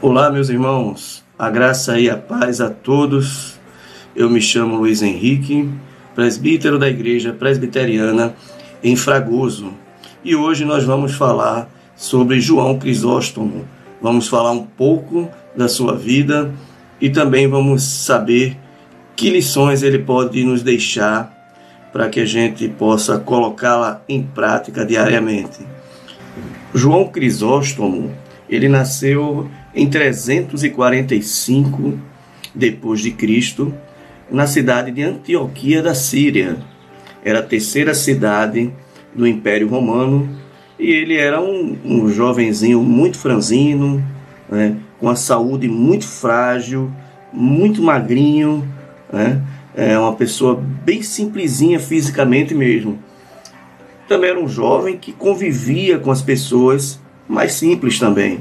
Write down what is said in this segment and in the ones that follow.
Olá, meus irmãos, a graça e a paz a todos. Eu me chamo Luiz Henrique, presbítero da Igreja Presbiteriana em Fragoso, e hoje nós vamos falar sobre João Crisóstomo. Vamos falar um pouco da sua vida e também vamos saber que lições ele pode nos deixar para que a gente possa colocá-la em prática diariamente. João Crisóstomo, ele nasceu em 345 depois de Cristo, na cidade de Antioquia da Síria. Era a terceira cidade do Império Romano e ele era um, um jovenzinho muito franzino, né, com a saúde muito frágil, muito magrinho, né, é uma pessoa bem simplesinha fisicamente mesmo. Também era um jovem que convivia com as pessoas mais simples também.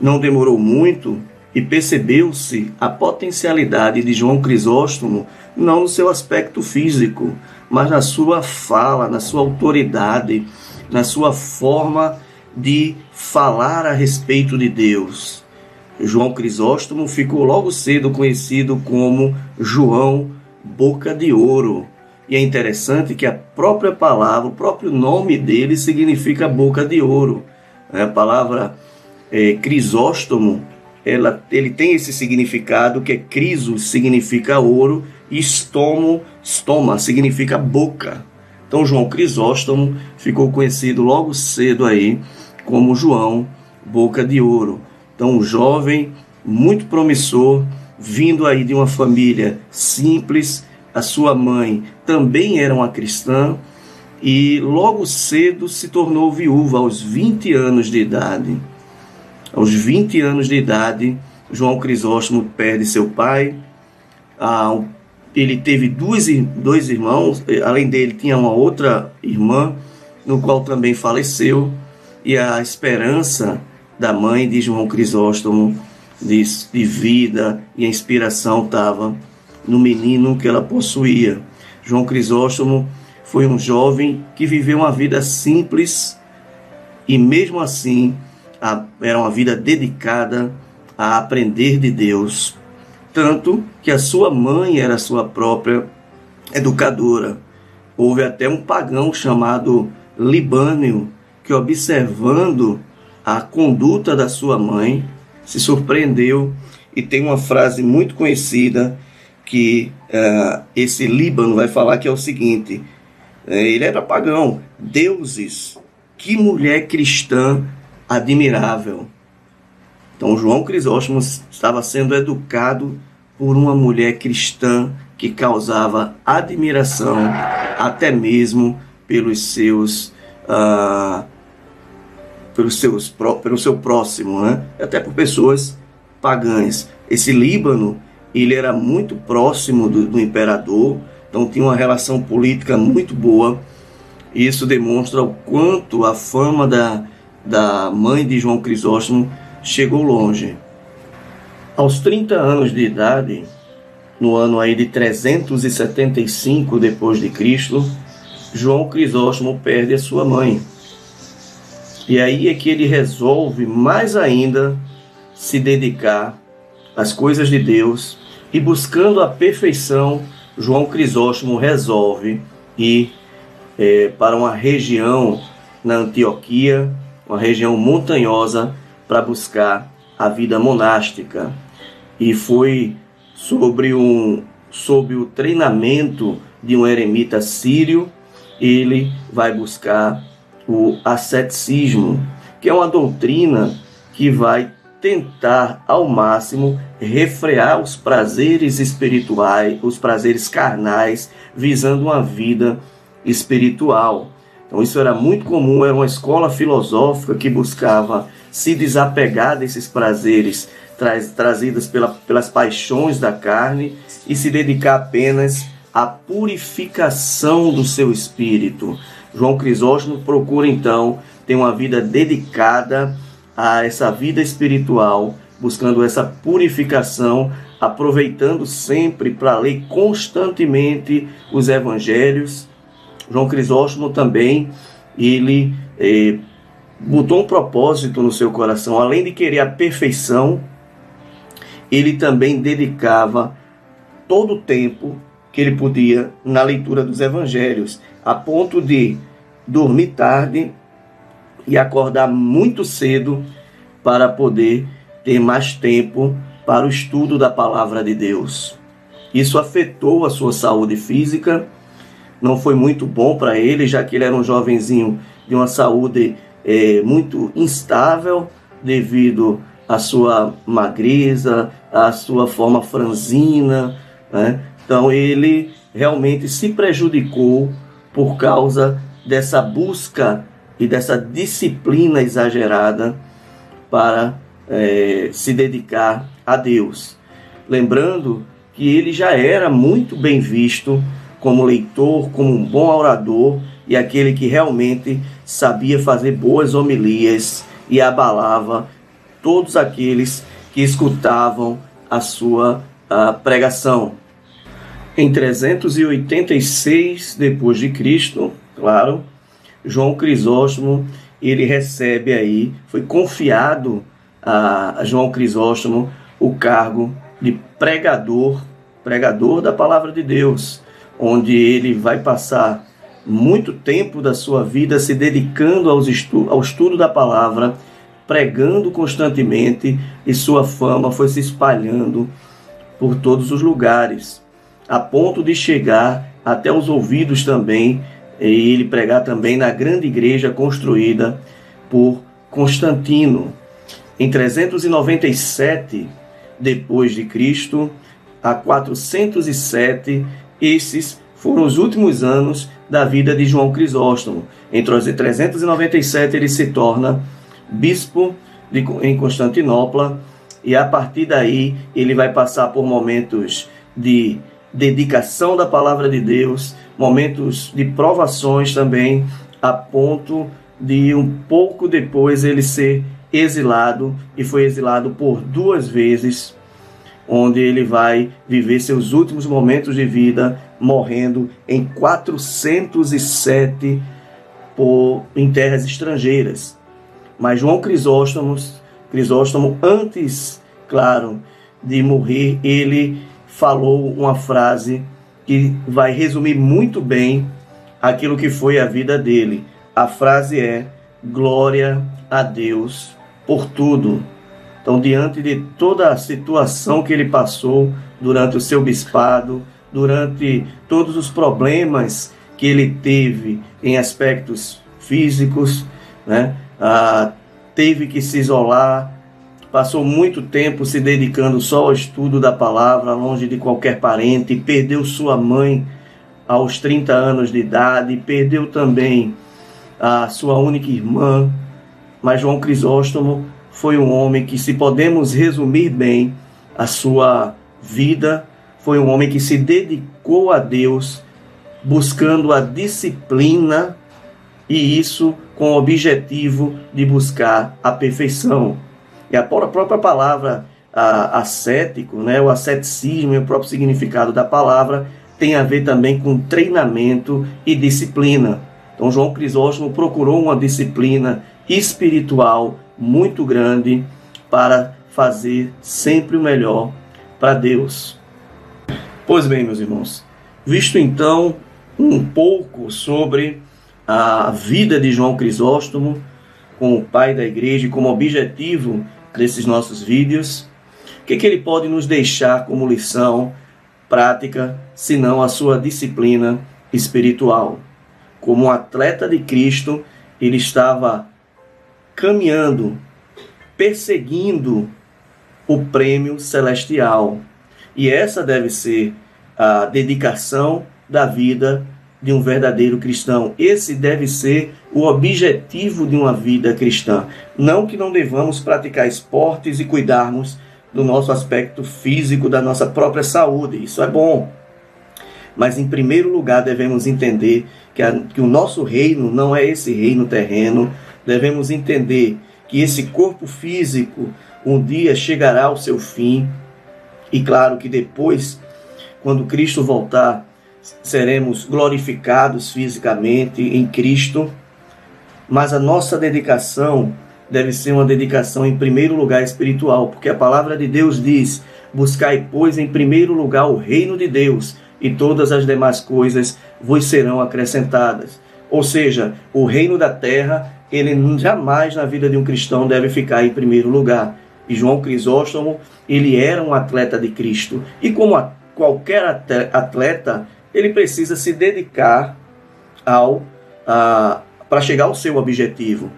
Não demorou muito e percebeu-se a potencialidade de João Crisóstomo não no seu aspecto físico, mas na sua fala, na sua autoridade, na sua forma de falar a respeito de Deus. João Crisóstomo ficou logo cedo conhecido como João Boca de Ouro. E é interessante que a própria palavra, o próprio nome dele significa boca de ouro. A palavra é, Crisóstomo, ela, ele tem esse significado que é criso significa ouro e estomo, estoma significa boca. Então João Crisóstomo ficou conhecido logo cedo aí como João Boca de Ouro. Então um jovem muito promissor, vindo aí de uma família simples, a sua mãe também era uma cristã e logo cedo se tornou viúva aos 20 anos de idade. Aos 20 anos de idade, João Crisóstomo perde seu pai. Ah, ele teve dois, dois irmãos, além dele tinha uma outra irmã, no qual também faleceu. E a esperança da mãe de João Crisóstomo de, de vida e a inspiração estava no menino que ela possuía. João Crisóstomo foi um jovem que viveu uma vida simples e mesmo assim a, era uma vida dedicada a aprender de Deus, tanto que a sua mãe era sua própria educadora. Houve até um pagão chamado Libânio que, observando a conduta da sua mãe, se surpreendeu e tem uma frase muito conhecida que uh, esse Líbano vai falar que é o seguinte: uh, ele era pagão, deuses, que mulher cristã admirável. Então, João Crisóstomo estava sendo educado por uma mulher cristã que causava admiração até mesmo pelos seus uh, pelos seus pelo seu próximo, né? Até por pessoas pagãs. Esse Líbano ele era muito próximo do, do imperador, então tinha uma relação política muito boa. Isso demonstra o quanto a fama da da mãe de João Crisóstomo chegou longe. Aos 30 anos de idade, no ano aí de 375 depois de Cristo, João Crisóstomo perde a sua mãe. E aí é que ele resolve mais ainda se dedicar às coisas de Deus e buscando a perfeição, João Crisóstomo resolve ir é, para uma região na Antioquia uma região montanhosa, para buscar a vida monástica. E foi sobre, um, sobre o treinamento de um eremita sírio, ele vai buscar o asceticismo, que é uma doutrina que vai tentar ao máximo refrear os prazeres espirituais, os prazeres carnais, visando uma vida espiritual. Então isso era muito comum, era uma escola filosófica que buscava se desapegar desses prazeres tra trazidos pela, pelas paixões da carne e se dedicar apenas à purificação do seu espírito. João Crisóstomo procura então ter uma vida dedicada a essa vida espiritual, buscando essa purificação, aproveitando sempre para ler constantemente os evangelhos João Crisóstomo também, ele eh, botou um propósito no seu coração, além de querer a perfeição, ele também dedicava todo o tempo que ele podia na leitura dos evangelhos, a ponto de dormir tarde e acordar muito cedo para poder ter mais tempo para o estudo da palavra de Deus. Isso afetou a sua saúde física, não foi muito bom para ele, já que ele era um jovenzinho de uma saúde é, muito instável devido à sua magreza, à sua forma franzina. Né? Então ele realmente se prejudicou por causa dessa busca e dessa disciplina exagerada para é, se dedicar a Deus. Lembrando que ele já era muito bem visto como leitor, como um bom orador e aquele que realmente sabia fazer boas homilias e abalava todos aqueles que escutavam a sua a pregação. Em 386 depois de Cristo, claro, João Crisóstomo ele recebe aí, foi confiado a João Crisóstomo o cargo de pregador, pregador da palavra de Deus, onde ele vai passar muito tempo da sua vida se dedicando aos estu ao estudo da palavra, pregando constantemente, e sua fama foi se espalhando por todos os lugares, a ponto de chegar até os ouvidos também, e ele pregar também na grande igreja construída por Constantino. Em 397 depois de Cristo a 407, esses foram os últimos anos da vida de João Crisóstomo. Em 397 ele se torna bispo de, em Constantinopla e a partir daí ele vai passar por momentos de dedicação da palavra de Deus, momentos de provações também, a ponto de um pouco depois ele ser exilado e foi exilado por duas vezes, onde ele vai viver seus últimos momentos de vida morrendo em 407 por, em terras estrangeiras. Mas João Crisóstomo, Crisóstomo, antes, claro, de morrer, ele falou uma frase que vai resumir muito bem aquilo que foi a vida dele. A frase é: Glória a Deus por tudo. Então, diante de toda a situação que ele passou durante o seu bispado, durante todos os problemas que ele teve em aspectos físicos, né? Ah, teve que se isolar, passou muito tempo se dedicando só ao estudo da palavra, longe de qualquer parente, perdeu sua mãe aos 30 anos de idade, perdeu também a sua única irmã, mas João Crisóstomo foi um homem que, se podemos resumir bem a sua vida, foi um homem que se dedicou a Deus, buscando a disciplina e isso com o objetivo de buscar a perfeição. E a própria palavra a, ascético, né, o asceticismo e o próprio significado da palavra tem a ver também com treinamento e disciplina. Então João Crisóstomo procurou uma disciplina espiritual muito grande para fazer sempre o melhor para Deus. Pois bem, meus irmãos, visto então um pouco sobre a vida de João Crisóstomo, com o pai da igreja, como objetivo desses nossos vídeos, o que, que ele pode nos deixar como lição prática, senão a sua disciplina espiritual? Como um atleta de Cristo, ele estava caminhando, perseguindo o prêmio celestial. E essa deve ser a dedicação da vida de um verdadeiro cristão. Esse deve ser o objetivo de uma vida cristã. Não que não devamos praticar esportes e cuidarmos do nosso aspecto físico, da nossa própria saúde. Isso é bom. Mas, em primeiro lugar, devemos entender que, a, que o nosso reino não é esse reino terreno devemos entender que esse corpo físico um dia chegará ao seu fim, e claro que depois, quando Cristo voltar, seremos glorificados fisicamente em Cristo. mas a nossa dedicação deve ser uma dedicação em primeiro lugar espiritual, porque a palavra de Deus diz: Buscai, pois, em primeiro lugar o reino de Deus, e todas as demais coisas vos serão acrescentadas. Ou seja, o reino da terra, ele jamais na vida de um cristão deve ficar em primeiro lugar. E João Crisóstomo, ele era um atleta de Cristo. E como qualquer atleta, ele precisa se dedicar ao para chegar ao seu objetivo.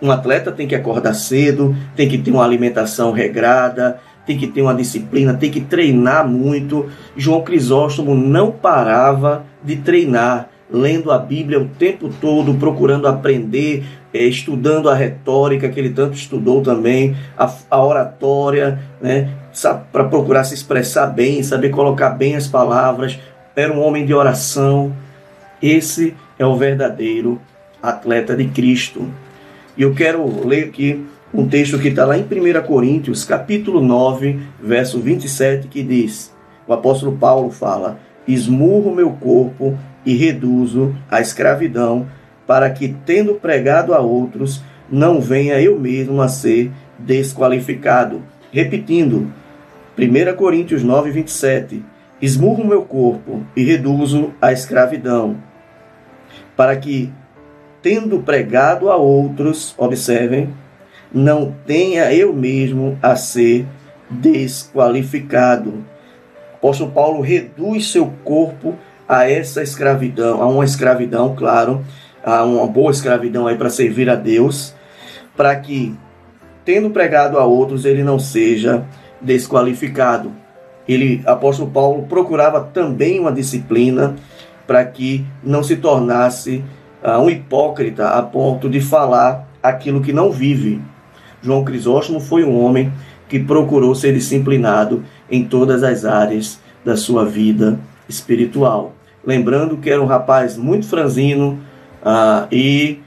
Um atleta tem que acordar cedo, tem que ter uma alimentação regrada, tem que ter uma disciplina, tem que treinar muito. João Crisóstomo não parava de treinar, lendo a Bíblia o tempo todo, procurando aprender, é, estudando a retórica, que ele tanto estudou também, a, a oratória, né, para procurar se expressar bem, saber colocar bem as palavras. Era um homem de oração. Esse é o verdadeiro atleta de Cristo. E eu quero ler aqui um texto que está lá em 1 Coríntios, capítulo 9, verso 27, que diz: o apóstolo Paulo fala: Esmurro meu corpo e reduzo a escravidão, para que, tendo pregado a outros, não venha eu mesmo a ser desqualificado. Repetindo, 1 Coríntios 9, 27. Esmurro meu corpo e reduzo a escravidão, para que, tendo pregado a outros, observem, não tenha eu mesmo a ser desqualificado. Apóstolo Paulo reduz seu corpo a essa escravidão, a uma escravidão, claro, a uma boa escravidão aí para servir a Deus, para que, tendo pregado a outros, ele não seja desqualificado. Ele, apóstolo Paulo, procurava também uma disciplina para que não se tornasse uh, um hipócrita a ponto de falar aquilo que não vive. João Crisóstomo foi um homem que procurou ser disciplinado em todas as áreas da sua vida espiritual. Lembrando que era um rapaz muito franzino uh, e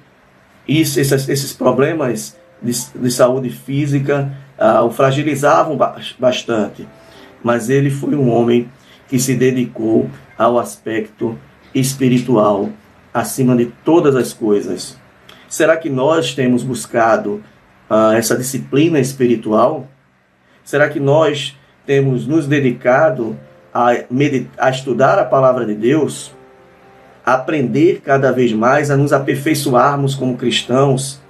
isso, esses, esses problemas de, de, saúde física uh, o fragilizavam bastante. Mas ele foi um homem que se dedicou ao aspecto espiritual acima de todas as coisas. Será que nós temos buscado uh, essa disciplina espiritual? Será que nós temos nos dedicado a, a estudar a palavra de Deus, a aprender cada vez mais, a nos aperfeiçoarmos como cristãos,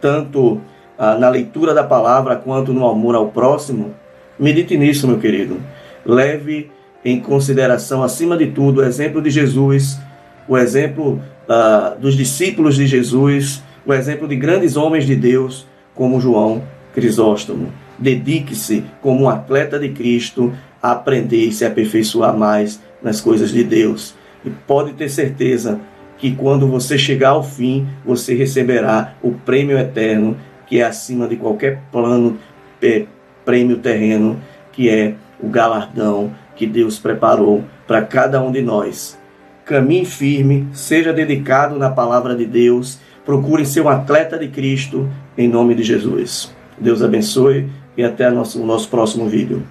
tanto uh, na leitura da palavra quanto no amor ao próximo? Medite nisso, meu querido. Leve em consideração, acima de tudo, o exemplo de Jesus, o exemplo uh, dos discípulos de Jesus, o exemplo de grandes homens de Deus como João Crisóstomo. Dedique-se como um atleta de Cristo a aprender e se aperfeiçoar mais nas coisas de Deus. E pode ter certeza que quando você chegar ao fim, você receberá o prêmio eterno, que é acima de qualquer plano, é, prêmio terreno, que é o galardão que Deus preparou para cada um de nós. Caminhe firme, seja dedicado na palavra de Deus Procure ser um atleta de Cristo em nome de Jesus. Deus abençoe e até o nosso próximo vídeo.